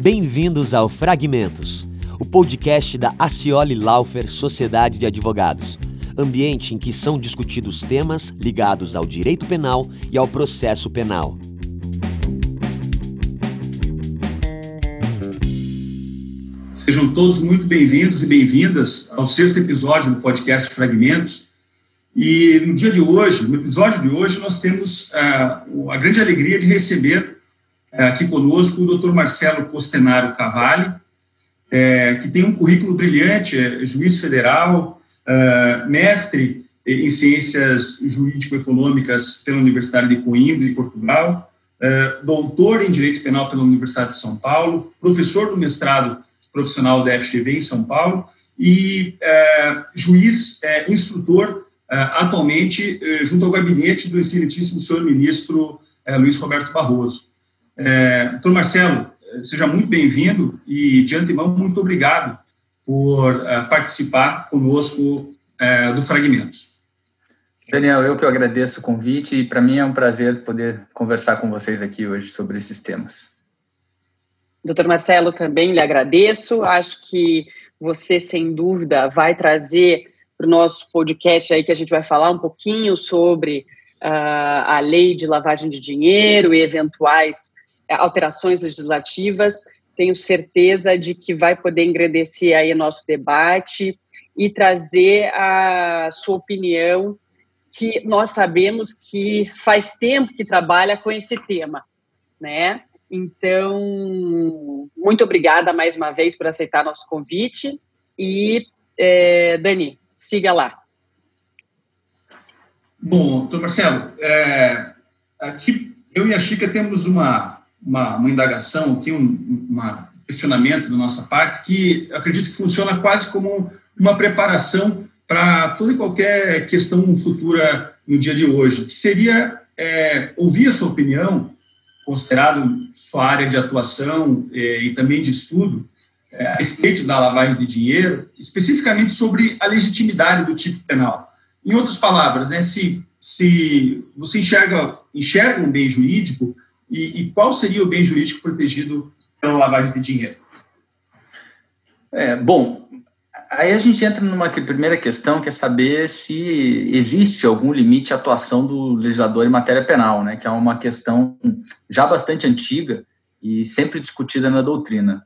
Bem-vindos ao Fragmentos, o podcast da Acioli Laufer Sociedade de Advogados, ambiente em que são discutidos temas ligados ao direito penal e ao processo penal. Sejam todos muito bem-vindos e bem-vindas ao sexto episódio do podcast Fragmentos. E no dia de hoje, no episódio de hoje, nós temos uh, a grande alegria de receber aqui conosco o Dr. Marcelo Costenaro Cavalli, é, que tem um currículo brilhante, é juiz federal, é, mestre em ciências jurídico-econômicas pela Universidade de Coimbra, em Portugal, é, doutor em direito penal pela Universidade de São Paulo, professor do mestrado profissional da FGV em São Paulo e é, juiz instrutor atualmente junto ao gabinete do excelentíssimo senhor ministro Luiz Roberto Barroso. É, doutor Marcelo, seja muito bem-vindo e, de antemão, muito obrigado por uh, participar conosco uh, do Fragmentos. Daniel, eu que eu agradeço o convite e para mim é um prazer poder conversar com vocês aqui hoje sobre esses temas. Doutor Marcelo, também lhe agradeço. Acho que você, sem dúvida, vai trazer para o nosso podcast aí que a gente vai falar um pouquinho sobre uh, a lei de lavagem de dinheiro e eventuais é, alterações legislativas. Tenho certeza de que vai poder engrandecer aí nosso debate e trazer a sua opinião, que nós sabemos que faz tempo que trabalha com esse tema, né? Então, muito obrigada mais uma vez por aceitar nosso convite e, é, Dani, siga lá. Bom, doutor Marcelo, é, aqui eu e a Chica temos uma, uma, uma indagação aqui, um uma questionamento da nossa parte, que acredito que funciona quase como uma preparação para toda e qualquer questão futura no dia de hoje, que seria é, ouvir a sua opinião, considerado sua área de atuação é, e também de estudo, é, a respeito da lavagem de dinheiro, especificamente sobre a legitimidade do tipo penal. Em outras palavras, né, se, se você enxerga, enxerga um bem jurídico e, e qual seria o bem jurídico protegido pela lavagem de dinheiro? É, bom, aí a gente entra numa primeira questão que é saber se existe algum limite à atuação do legislador em matéria penal, né, que é uma questão já bastante antiga e sempre discutida na doutrina.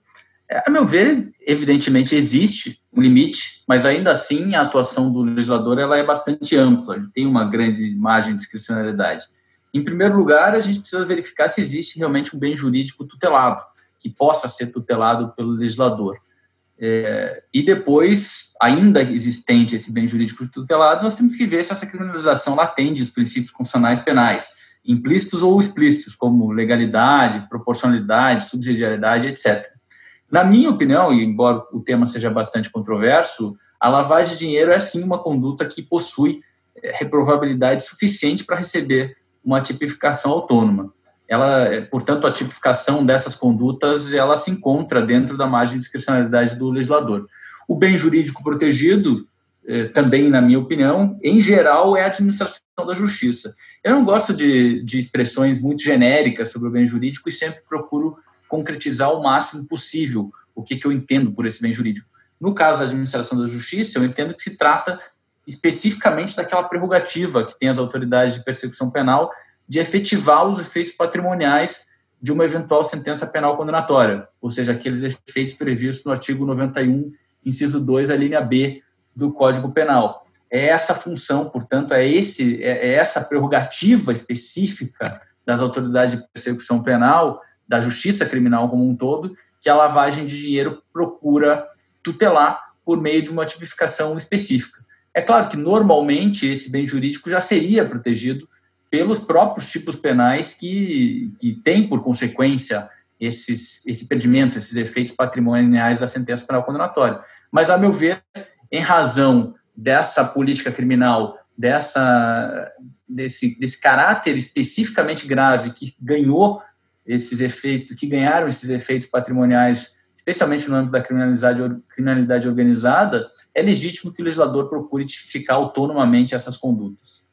É, a meu ver, evidentemente existe um limite, mas ainda assim a atuação do legislador ela é bastante ampla, tem uma grande margem de discricionalidade. Em primeiro lugar, a gente precisa verificar se existe realmente um bem jurídico tutelado, que possa ser tutelado pelo legislador. É, e depois, ainda existente esse bem jurídico tutelado, nós temos que ver se essa criminalização atende os princípios constitucionais penais, implícitos ou explícitos, como legalidade, proporcionalidade, subsidiariedade, etc. Na minha opinião, e embora o tema seja bastante controverso, a lavagem de dinheiro é sim uma conduta que possui é, reprovabilidade suficiente para receber uma tipificação autônoma. Ela, portanto, a tipificação dessas condutas ela se encontra dentro da margem de discricionalidade do legislador. O bem jurídico protegido, eh, também, na minha opinião, em geral, é a administração da justiça. Eu não gosto de, de expressões muito genéricas sobre o bem jurídico e sempre procuro concretizar o máximo possível o que, que eu entendo por esse bem jurídico. No caso da administração da justiça, eu entendo que se trata especificamente daquela prerrogativa que tem as autoridades de persecução penal de efetivar os efeitos patrimoniais de uma eventual sentença penal condenatória, ou seja, aqueles efeitos previstos no artigo 91, inciso 2, a linha B do Código Penal. É essa função, portanto, é, esse, é, é essa prerrogativa específica das autoridades de persecução penal, da justiça criminal como um todo, que a lavagem de dinheiro procura tutelar por meio de uma tipificação específica. É claro que normalmente esse bem jurídico já seria protegido pelos próprios tipos penais que, que têm por consequência esses, esse impedimento, esses efeitos patrimoniais da sentença penal condenatória. Mas, a meu ver, em razão dessa política criminal, dessa, desse, desse caráter especificamente grave que ganhou esses efeitos, que ganharam esses efeitos patrimoniais, especialmente no âmbito da criminalidade, criminalidade organizada, é legítimo que o legislador procure tipificar autonomamente essas condutas.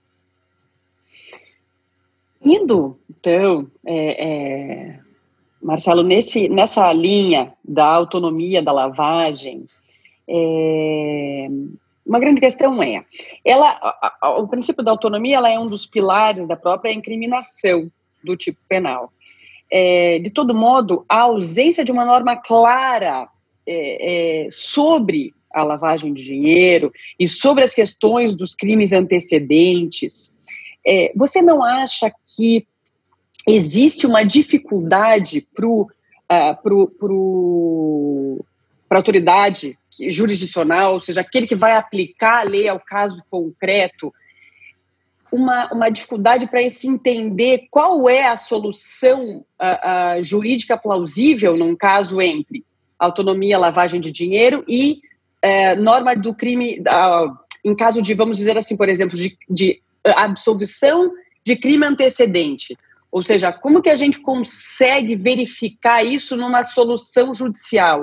Indo, então, é, é, Marcelo, nesse, nessa linha da autonomia da lavagem, é, uma grande questão é, ela, o princípio da autonomia ela é um dos pilares da própria incriminação do tipo penal. É, de todo modo, a ausência de uma norma clara é, é, sobre a lavagem de dinheiro e sobre as questões dos crimes antecedentes, é, você não acha que existe uma dificuldade para uh, a autoridade jurisdicional, ou seja, aquele que vai aplicar a lei ao caso concreto, uma, uma dificuldade para se entender qual é a solução jurídica plausível num caso entre autonomia, lavagem de dinheiro e uh, norma do crime, em caso de, vamos dizer assim, por exemplo, de, de absolvição de crime antecedente. Ou seja, como que a gente consegue verificar isso numa solução judicial?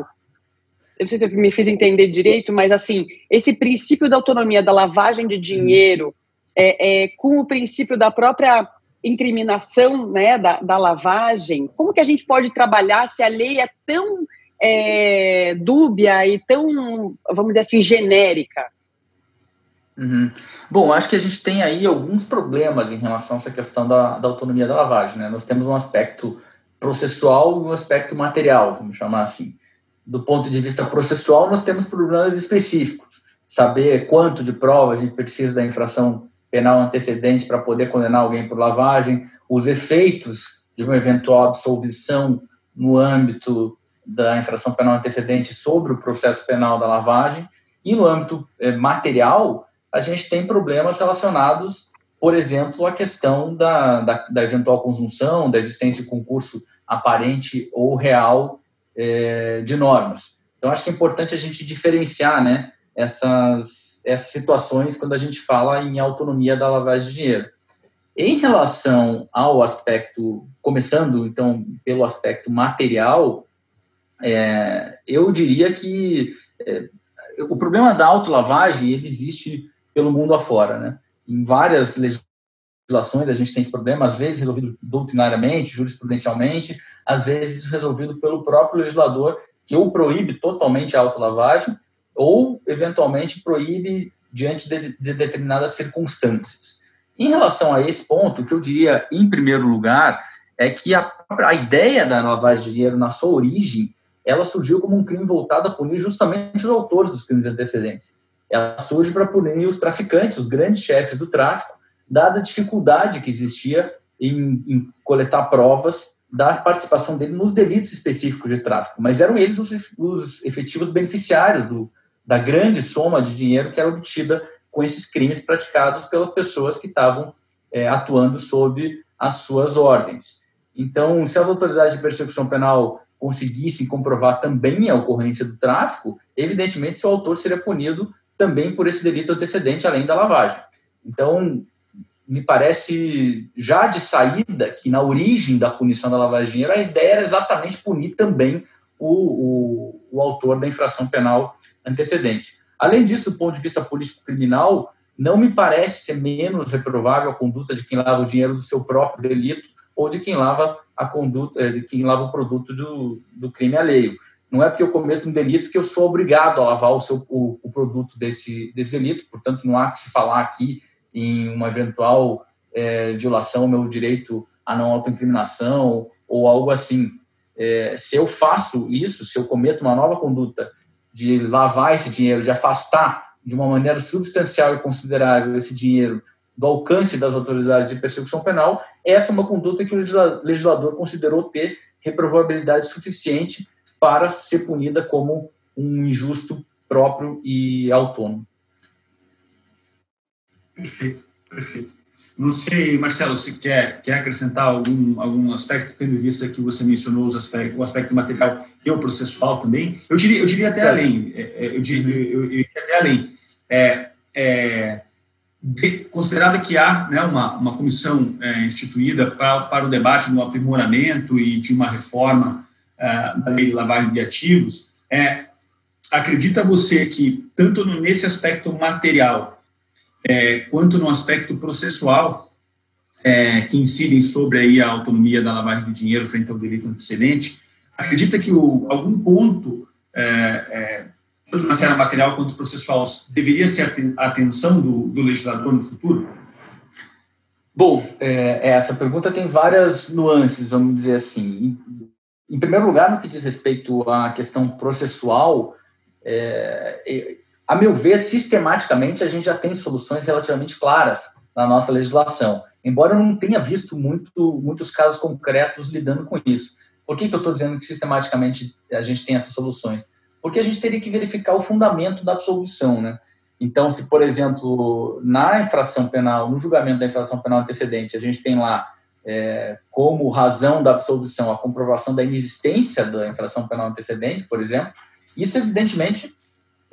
Eu não sei se eu me fiz entender direito, mas assim, esse princípio da autonomia da lavagem de dinheiro é, é, com o princípio da própria incriminação né, da, da, lavagem, como que a gente pode trabalhar se a lei é tão é, dúbia e tão, vamos dizer assim, genérica? Uhum. Bom, acho que a gente tem aí alguns problemas em relação a essa questão da, da autonomia da lavagem. Né? Nós temos um aspecto processual e um aspecto material, vamos chamar assim. Do ponto de vista processual, nós temos problemas específicos. Saber quanto de prova a gente precisa da infração penal antecedente para poder condenar alguém por lavagem, os efeitos de uma eventual absolvição no âmbito da infração penal antecedente sobre o processo penal da lavagem, e no âmbito eh, material, a gente tem problemas relacionados, por exemplo, à questão da, da, da eventual conjunção, da existência de concurso aparente ou real eh, de normas. Então, acho que é importante a gente diferenciar, né, essas, essas situações quando a gente fala em autonomia da lavagem de dinheiro. Em relação ao aspecto, começando então pelo aspecto material, é, eu diria que é, o problema da autolavagem ele existe pelo mundo afora, né? Em várias legislações a gente tem esse problema, às vezes resolvido doutrinariamente, jurisprudencialmente, às vezes resolvido pelo próprio legislador que ou proíbe totalmente a autolavagem ou, eventualmente, proíbe diante de, de determinadas circunstâncias. Em relação a esse ponto, o que eu diria, em primeiro lugar, é que a, a ideia da lavagem de dinheiro, na sua origem, ela surgiu como um crime voltado a punir justamente os autores dos crimes antecedentes. Ela surge para punir os traficantes, os grandes chefes do tráfico, dada a dificuldade que existia em, em coletar provas da participação dele nos delitos específicos de tráfico. Mas eram eles os, os efetivos beneficiários do, da grande soma de dinheiro que era obtida com esses crimes praticados pelas pessoas que estavam é, atuando sob as suas ordens. Então, se as autoridades de persecução penal conseguissem comprovar também a ocorrência do tráfico, evidentemente seu autor seria punido também por esse delito antecedente, além da lavagem. Então, me parece já de saída que na origem da punição da lavagem de dinheiro a ideia era exatamente punir também o, o, o autor da infração penal antecedente. Além disso, do ponto de vista político-criminal, não me parece ser menos reprovável a conduta de quem lava o dinheiro do seu próprio delito ou de quem lava a conduta, eh, de quem lava o produto do, do crime alheio. Não é porque eu cometo um delito que eu sou obrigado a lavar o, seu, o, o produto desse, desse delito, portanto, não há que se falar aqui em uma eventual é, violação ao meu direito à não autoincriminação ou algo assim. É, se eu faço isso, se eu cometo uma nova conduta de lavar esse dinheiro, de afastar de uma maneira substancial e considerável esse dinheiro do alcance das autoridades de persecução penal, essa é uma conduta que o legislador considerou ter reprovabilidade suficiente para ser punida como um injusto próprio e autônomo. Perfeito, perfeito. Não sei, Marcelo, se quer, quer acrescentar algum, algum aspecto, tendo visto que você mencionou os aspectos, o aspecto material e o processual também. Eu diria, eu diria até certo. além. É, é, eu, diria, eu, eu, diria até além. É, é, de, considerado que há né, uma, uma comissão é, instituída para, para o debate do aprimoramento e de uma reforma é, da lei de lavagem de ativos, é, acredita você que, tanto nesse aspecto material é, quanto no aspecto processual, é, que incidem sobre aí a autonomia da lavagem de dinheiro frente ao delito antecedente, acredita que o, algum ponto, é, é, tanto na matéria material quanto processual, deveria ser a atenção do, do legislador no futuro? Bom, é, essa pergunta tem várias nuances, vamos dizer assim. Em, primeiro lugar, no que diz respeito à questão processual, é, a meu ver, sistematicamente, a gente já tem soluções relativamente claras na nossa legislação, embora eu não tenha visto muito, muitos casos concretos lidando com isso. Por que, que eu estou dizendo que sistematicamente a gente tem essas soluções? Porque a gente teria que verificar o fundamento da absolvição, né? Então, se, por exemplo, na infração penal, no julgamento da infração penal antecedente, a gente tem lá é, como razão da absolvição a comprovação da inexistência da infração penal antecedente, por exemplo, isso evidentemente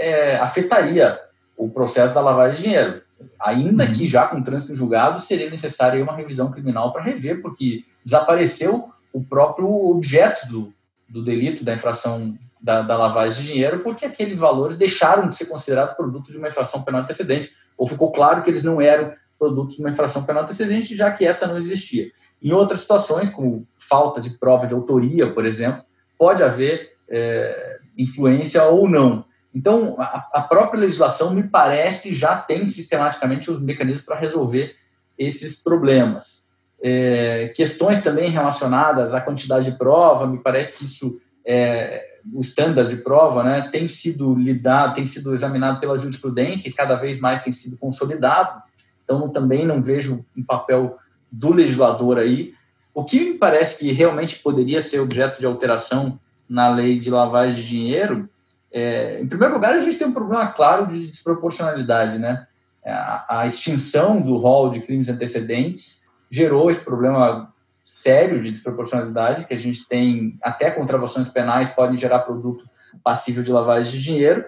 é, afetaria o processo da lavagem de dinheiro. Ainda uhum. que já com trânsito julgado, seria necessária uma revisão criminal para rever, porque desapareceu o próprio objeto do, do delito, da infração da, da, lavagem de dinheiro, porque aqueles valores deixaram de ser considerados produtos de uma infração penal antecedente, ou ficou claro que eles não eram produtos de uma infração penal antecedente, já que essa não existia. Em outras situações, como falta de prova de autoria, por exemplo, pode haver é, influência ou não. Então, a, a própria legislação, me parece, já tem sistematicamente os mecanismos para resolver esses problemas é, questões também relacionadas à quantidade de prova, me parece que isso, é, o estándar de prova, né, tem sido lidado, tem sido examinado pela jurisprudência e cada vez mais tem sido consolidado, então também não vejo um papel do legislador aí. O que me parece que realmente poderia ser objeto de alteração na lei de lavagem de dinheiro, é, em primeiro lugar, a gente tem um problema claro de desproporcionalidade, né? A, a extinção do rol de crimes antecedentes gerou esse problema sério de desproporcionalidade, que a gente tem até contravenções penais podem gerar produto passível de lavagem de dinheiro.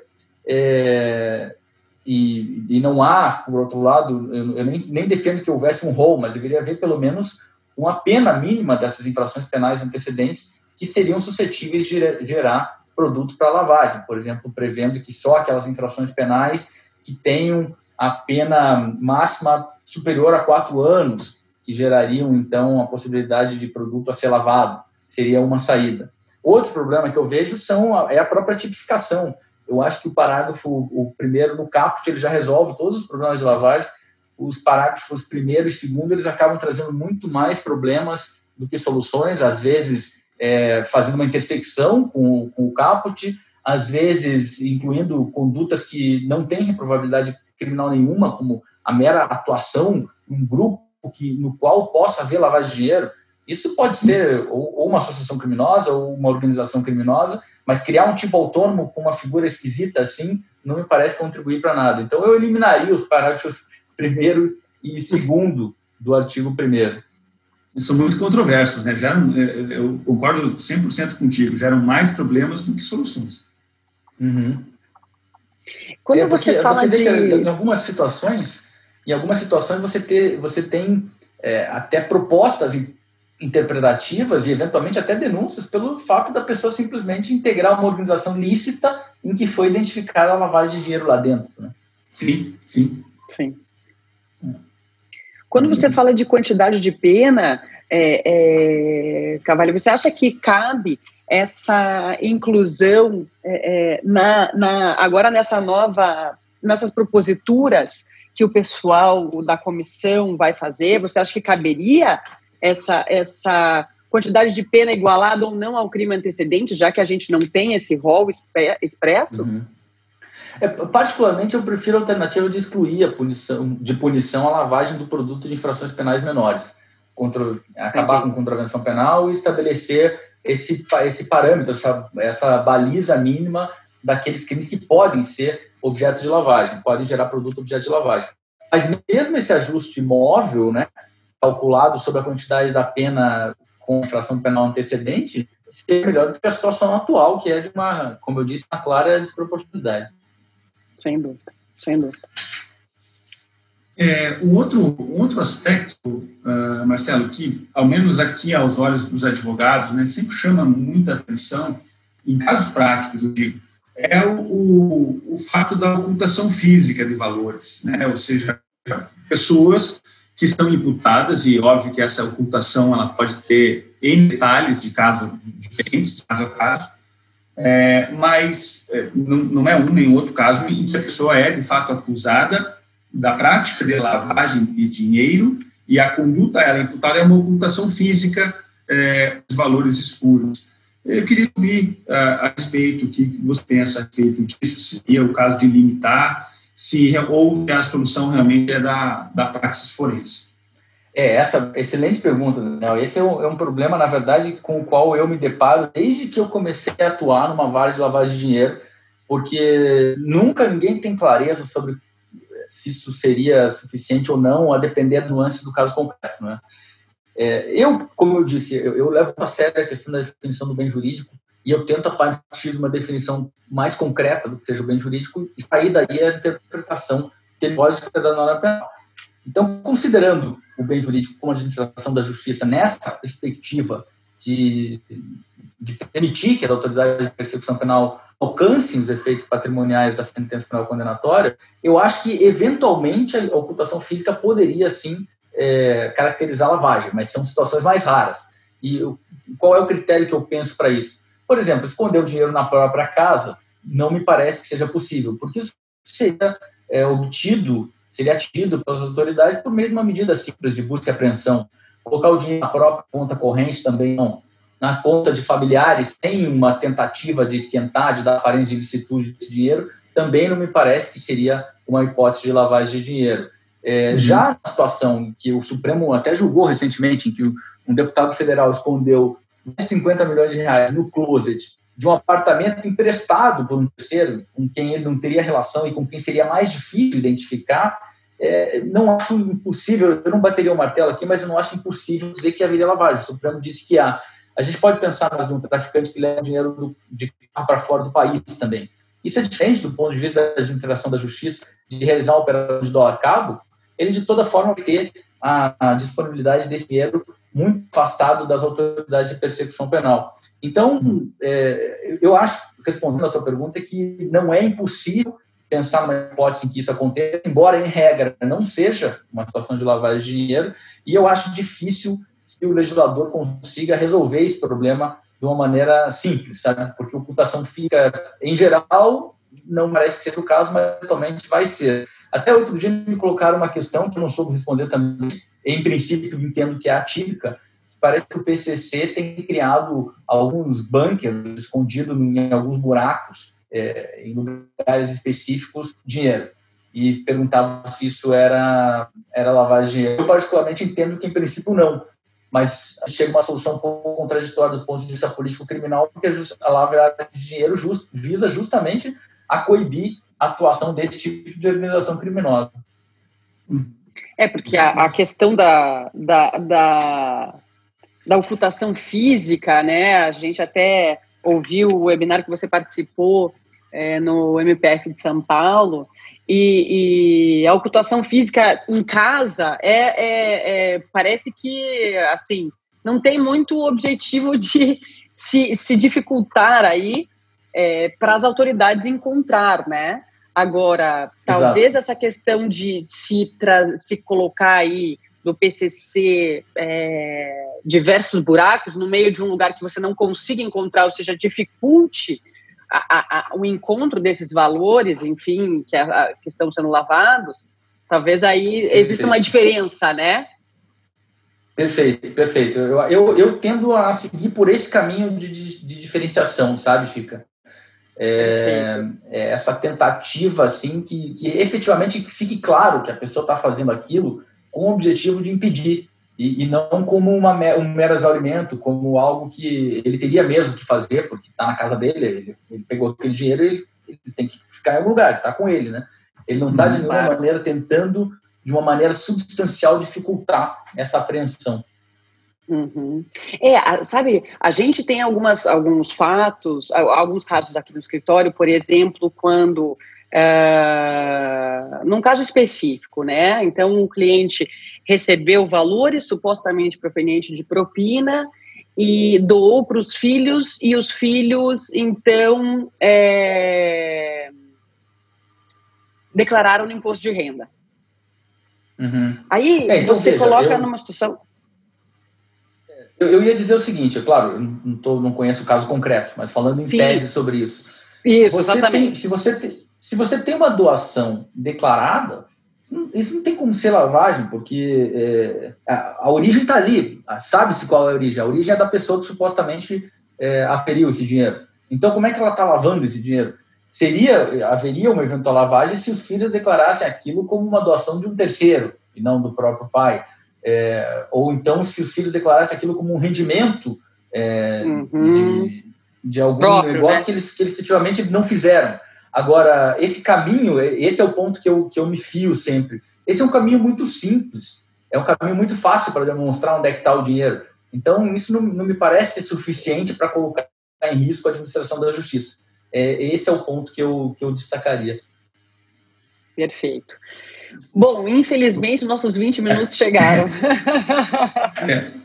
É, e, e, não há, por outro lado, eu, eu nem, nem, defendo que houvesse um rol, mas deveria haver pelo menos uma pena mínima dessas infrações penais antecedentes que seriam suscetíveis de gerar produto para lavagem, por exemplo, prevendo que só aquelas infrações penais que tenham a pena máxima superior a quatro anos que gerariam, então, a possibilidade de produto a ser lavado. Seria uma saída. Outro problema que eu vejo são a, é a própria tipificação. Eu acho que o parágrafo, o primeiro, no caput, ele já resolve todos os problemas de lavagem. Os parágrafos primeiro e segundo, eles acabam trazendo muito mais problemas do que soluções, às vezes é, fazendo uma intersecção com, com o caput, às vezes incluindo condutas que não têm reprovabilidade criminal nenhuma, como a mera atuação um grupo que, no qual possa haver lavagem de dinheiro, isso pode ser ou, ou, uma associação criminosa ou uma organização criminosa, mas criar um tipo autônomo com uma figura esquisita assim não me parece contribuir para nada. Então eu eliminaria os parágrafos primeiro e segundo do artigo primeiro. São muito controversos, né? Geram, é, é, eu concordo 100% contigo, geram mais problemas do que soluções. Uhum. Quando é você fala você de... em algumas situações em algumas situações você, ter, você tem é, até propostas interpretativas e eventualmente até denúncias pelo fato da pessoa simplesmente integrar uma organização lícita em que foi identificada a lavagem de dinheiro lá dentro. Né? Sim, sim. Sim. Quando você fala de quantidade de pena, é, é, Cavalho, você acha que cabe essa inclusão é, é na, na, agora nessa nova, nessas proposituras que o pessoal da comissão vai fazer? Você acha que caberia essa, essa quantidade de pena igualada ou não ao crime antecedente, já que a gente não tem esse rol expresso? Uhum. É, particularmente, eu prefiro a alternativa de excluir a punição, de punição a lavagem do produto de infrações penais menores, contra, acabar Entendi. com contravenção penal e estabelecer esse, esse parâmetro, essa, essa baliza mínima daqueles crimes que podem ser objeto de lavagem, podem gerar produto objeto de lavagem. Mas mesmo esse ajuste móvel, né, calculado sobre a quantidade da pena com infração penal antecedente, seria melhor do que a situação atual, que é de uma, como eu disse, uma clara desproporcionalidade. Sem dúvida, sem dúvida. É, um, outro, outro aspecto, uh, Marcelo, que, ao menos aqui aos olhos dos advogados, né, sempre chama muita atenção, em casos práticos, eu digo, é o, o, o fato da ocultação física de valores, né? ou seja, pessoas que são imputadas, e óbvio que essa ocultação ela pode ter em detalhes de caso diferentes, caso a caso, é, mas é, não, não, é um nem outro caso em que a pessoa é de fato acusada da prática de lavagem de dinheiro e a conduta ela imputada é uma ocultação física é, dos valores escuros. Eu queria ouvir a, a respeito o que você pensa a respeito disso, seria o caso de limitar, se ou se a solução realmente é da, da praxis forense. É, essa excelente pergunta, Daniel. Esse é um, é um, problema, na verdade, com o qual eu me deparo desde que eu comecei a atuar numa vara de lavagem de dinheiro, porque nunca ninguém tem clareza sobre se isso seria suficiente ou não, a depender do nuances do caso concreto. Né? É, eu, como eu disse, eu, eu, levo a sério a questão da definição do bem jurídico e eu tento, a partir de uma definição mais concreta do que seja o bem jurídico, sair daí a interpretação teológica da norma penal. Então, considerando o bem jurídico como administração da justiça nessa perspectiva de, de permitir que as autoridades de persecução penal alcancem os efeitos patrimoniais da sentença penal condenatória, eu acho que, eventualmente, a ocultação física poderia, sim, é, caracterizar a lavagem, mas são situações mais raras. E qual é o critério que eu penso para isso? Por exemplo, esconder o dinheiro na própria casa não me parece que seja possível, porque isso seria é, obtido seria atingido pelas autoridades por meio de uma medida simples de busca e apreensão. Colocar o dinheiro na própria conta corrente também não. Na conta de familiares, sem uma tentativa de esquentar, de dar aparência de ilicitude desse dinheiro, também não me parece que seria uma hipótese de lavagem de dinheiro. É, uhum. Já na situação que o Supremo até julgou recentemente, em que um deputado federal escondeu 50 milhões de reais no closet de um apartamento emprestado por um terceiro, com quem ele não teria relação e com quem seria mais difícil identificar, é, não acho impossível, eu não bateria o martelo aqui, mas eu não acho impossível dizer que haveria lavagem. O Supremo disse que há. A gente pode pensar mais de um traficante que leva dinheiro do, de para fora do país também. Isso é diferente do ponto de vista da administração da justiça, de realizar uma operação de dólar cabo, ele de toda forma vai ter a, a disponibilidade desse dinheiro muito afastado das autoridades de persecução penal. Então, é, eu acho, respondendo a tua pergunta, que não é impossível pensar numa hipótese em que isso aconteça, embora em regra não seja uma situação de lavagem de dinheiro, e eu acho difícil que o legislador consiga resolver esse problema de uma maneira simples, sabe? Porque ocultação física, em geral, não parece que seja o caso, mas atualmente vai ser. Até outro dia me colocaram uma questão que eu não soube responder também, em princípio entendo que é atípica, parece que o PCC tem criado alguns bunkers escondidos em alguns buracos, é, em lugares específicos, dinheiro. E perguntava se isso era, era lavagem de dinheiro. Eu, particularmente, entendo que, em princípio, não. Mas chega uma solução um pouco contraditória do ponto de vista político-criminal, porque a lavagem de dinheiro just, visa justamente a coibir a atuação desse tipo de organização criminosa. É, porque a, a questão da, da, da da ocultação física, né? A gente até ouviu o webinar que você participou é, no MPF de São Paulo. E, e, a ocultação física em casa é, é, é, parece que assim não tem muito objetivo de se, se dificultar aí é, para as autoridades encontrar, né? Agora, talvez Exato. essa questão de se, se colocar aí do PCC é, diversos buracos no meio de um lugar que você não consiga encontrar, ou seja, dificulte a, a, a, o encontro desses valores, enfim, que, que, estão sendo lavados, talvez aí exista uma diferença, né? Perfeito, perfeito. Eu, eu, eu, tendo a seguir por esse caminho de, de, de diferenciação, sabe, Chica? É, é essa tentativa, assim, que, que efetivamente fique claro que a pessoa está fazendo aquilo com o objetivo de impedir e, e não como uma, um mero exaurimento, como algo que ele teria mesmo que fazer, porque está na casa dele, ele, ele, pegou aquele dinheiro e ele, ele, tem que ficar em algum lugar, está com ele, né? Ele não está de nenhuma claro. maneira tentando, de uma maneira substancial, dificultar essa apreensão. Uhum. É, sabe, a gente tem algumas, alguns fatos, alguns casos aqui no escritório, por exemplo, quando Uh, num caso específico, né? Então, o cliente recebeu valores supostamente provenientes de propina e doou para os filhos, e os filhos, então, é, declararam no imposto de renda. Uhum. Aí é, então, você seja, coloca eu, numa situação. Eu, eu, ia dizer o seguinte, é claro, eu não, tô, não conheço o caso concreto, mas falando em Sim. tese sobre isso. Isso, você exatamente. Tem, se, você tem, se você tem uma doação declarada, isso não tem como ser lavagem, porque é, a, a, origem está ali, sabe-se qual é a origem. A origem é da pessoa que supostamente é, aferiu esse dinheiro. Então, como é que ela está lavando esse dinheiro? Seria, haveria uma eventual lavagem se os filhos declarassem aquilo como uma doação de um terceiro e não do próprio pai. É, ou então se os filhos declarassem aquilo como um rendimento é, uhum. de, de, algum próprio, negócio né? que, eles, que eles efetivamente não fizeram. Agora, esse caminho, esse é o ponto que eu, que eu me fio sempre. Esse é um caminho muito simples, é um caminho muito fácil para demonstrar onde é que está o dinheiro. Então, isso não, não me parece suficiente para colocar em risco a administração da justiça. É, esse é o ponto que eu, que eu destacaria. Perfeito. Bom, infelizmente, nossos 20 minutos chegaram.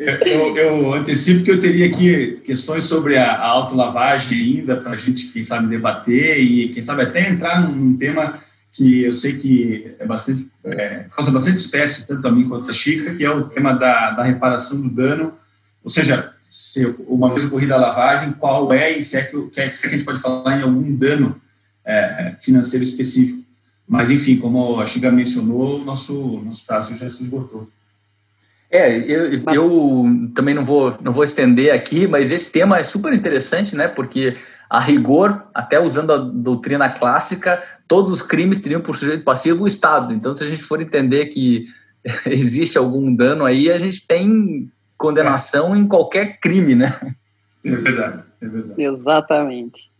É. Eu, eu, antecipo que eu teria aqui questões sobre a, a autolavagem ainda para a gente, quem sabe, debater e, quem sabe, até entrar num, num tema que eu sei que é bastante, é, causa bastante espécie, tanto a mim quanto a Chica, que é o tema da, da reparação do dano, ou seja, se uma vez ocorrida a lavagem, qual é e se é que, se é que a gente pode falar em algum dano é, financeiro específico. Mas, enfim, como a Chica mencionou, nosso, nosso prazo já se esgotou. É, eu, mas... eu também não vou, não vou estender aqui, mas esse tema é super interessante, né? Porque, a rigor, até usando a doutrina clássica, todos os crimes teriam por sujeito passivo o Estado. Então, se a gente for entender que existe algum dano aí, a gente tem condenação é. em qualquer crime, né? É verdade, é verdade. Exatamente.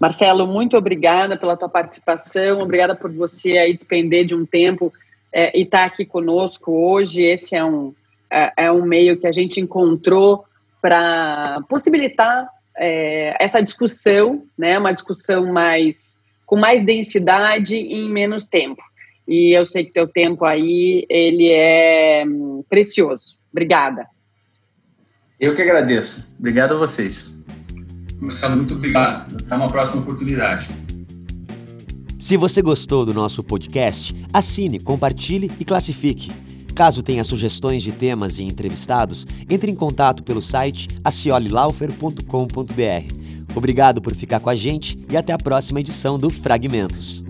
Marcelo, muito obrigada pela tua participação, obrigada por você aí despender de um tempo é, e estar tá aqui conosco hoje. Esse é um, é, é um meio que a gente encontrou para possibilitar é, essa discussão, né, uma discussão mais com mais densidade e em menos tempo. E eu sei que teu tempo aí, ele é hum, precioso. Obrigada. Eu que agradeço. Obrigado a vocês. Marcelo, muito obrigado. Até uma próxima oportunidade. Se você gostou do nosso podcast, assine, compartilhe e classifique. Caso tenha sugestões de temas e entrevistados, entre em contato pelo site aciolilaufer.com.br. Obrigado por ficar com a gente e até a próxima edição do Fragmentos.